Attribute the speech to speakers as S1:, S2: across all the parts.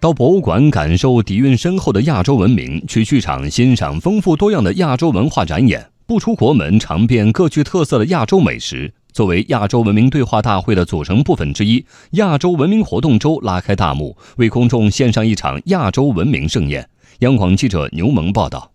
S1: 到博物馆感受底蕴深厚的亚洲文明，去剧场欣赏丰富多样的亚洲文化展演，不出国门尝遍各具特色的亚洲美食。作为亚洲文明对话大会的组成部分之一，亚洲文明活动周拉开大幕，为公众献上一场亚洲文明盛宴。央广记者牛萌报道。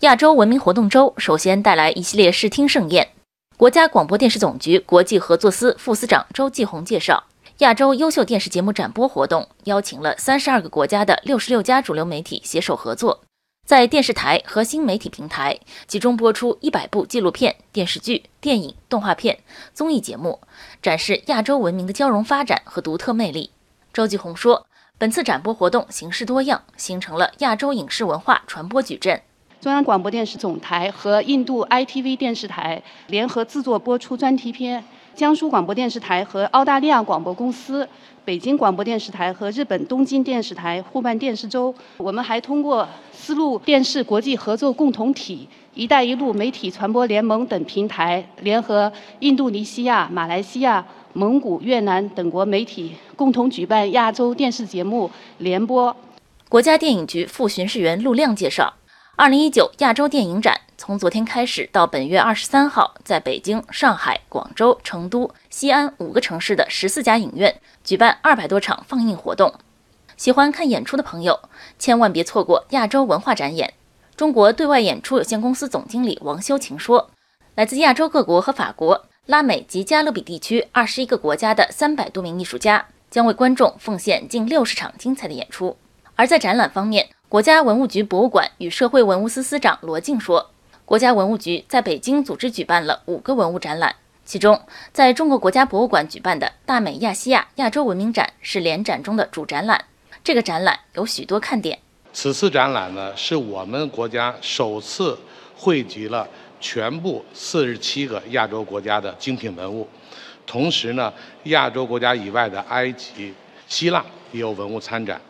S2: 亚洲文明活动周首先带来一系列视听盛宴。国家广播电视总局国际合作司副司长周继红介绍，亚洲优秀电视节目展播活动邀请了三十二个国家的六十六家主流媒体携手合作。在电视台和新媒体平台集中播出一百部纪录片、电视剧、电影、动画片、综艺节目，展示亚洲文明的交融发展和独特魅力。周继红说，本次展播活动形式多样，形成了亚洲影视文化传播矩阵。
S3: 中央广播电视总台和印度 ITV 电视台联合制作播出专题片。江苏广播电视台和澳大利亚广播公司、北京广播电视台和日本东京电视台互办电视周。我们还通过丝路电视国际合作共同体、一带一路媒体传播联盟等平台，联合印度尼西亚、马来西亚、蒙古、越南等国媒体，共同举办亚洲电视节目联播。
S2: 国家电影局副巡视员陆亮介绍。二零一九亚洲电影展从昨天开始到本月二十三号，在北京、上海、广州、成都、西安五个城市的十四家影院举办二百多场放映活动。喜欢看演出的朋友，千万别错过亚洲文化展演。中国对外演出有限公司总经理王修晴说：“来自亚洲各国和法国、拉美及加勒比地区二十一个国家的三百多名艺术家，将为观众奉献近六十场精彩的演出。”而在展览方面，国家文物局博物馆与社会文物司司长罗静说，国家文物局在北京组织举办了五个文物展览，其中在中国国家博物馆举办的大美亚细亚亚洲文明展是联展中的主展览。这个展览有许多看点。
S4: 此次展览呢，是我们国家首次汇集了全部四十七个亚洲国家的精品文物，同时呢，亚洲国家以外的埃及、希腊也有文物参展。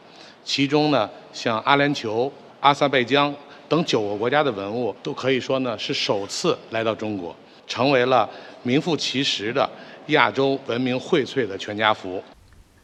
S4: 其中呢，像阿联酋、阿塞拜疆等九个国家的文物，都可以说呢是首次来到中国，成为了名副其实的亚洲文明荟萃的全家福。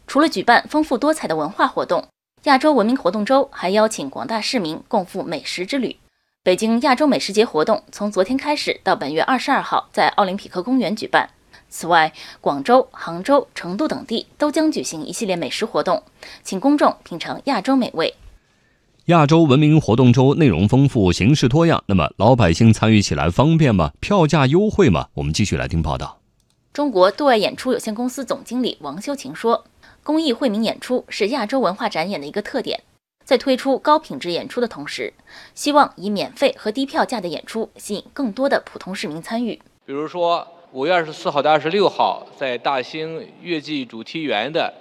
S2: 除了举办丰富多彩的文化活动，亚洲文明活动周还邀请广大市民共赴美食之旅。北京亚洲美食节活动从昨天开始到本月二十二号，在奥林匹克公园举办。此外，广州、杭州、成都等地都将举行一系列美食活动，请公众品尝亚洲美味。
S1: 亚洲文明活动周内容丰富，形式多样。那么，老百姓参与起来方便吗？票价优惠吗？我们继续来听报道。
S2: 中国对外演出有限公司总经理王修晴说：“公益惠民演出是亚洲文化展演的一个特点，在推出高品质演出的同时，希望以免费和低票价的演出吸引更多的普通市民参与。
S5: 比如说。”五月二十四号到二十六号，在大兴月季主题园的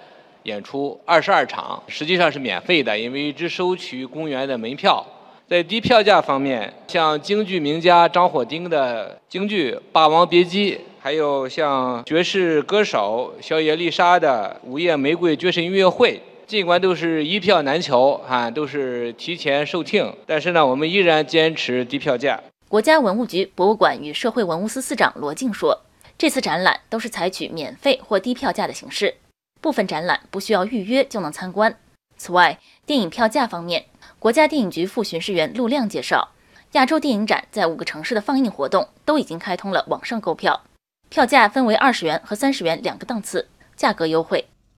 S5: 演出二十二场，实际上是免费的，因为只收取公园的门票。在低票价方面，像京剧名家张火丁的京剧《霸王别姬》，还有像爵士歌手小野丽莎的《午夜玫瑰爵士音乐会》，尽管都是一票难求，啊，都是提前售罄，但是呢，我们依然坚持低票价。
S2: 国家文物局博物馆与社会文物司司长罗静说：“这次展览都是采取免费或低票价的形式，部分展览不需要预约就能参观。此外，电影票价方面，国家电影局副巡视员陆亮介绍，亚洲电影展在五个城市的放映活动都已经开通了网上购票，票价分为二十元和三十元两个档次，价格优惠。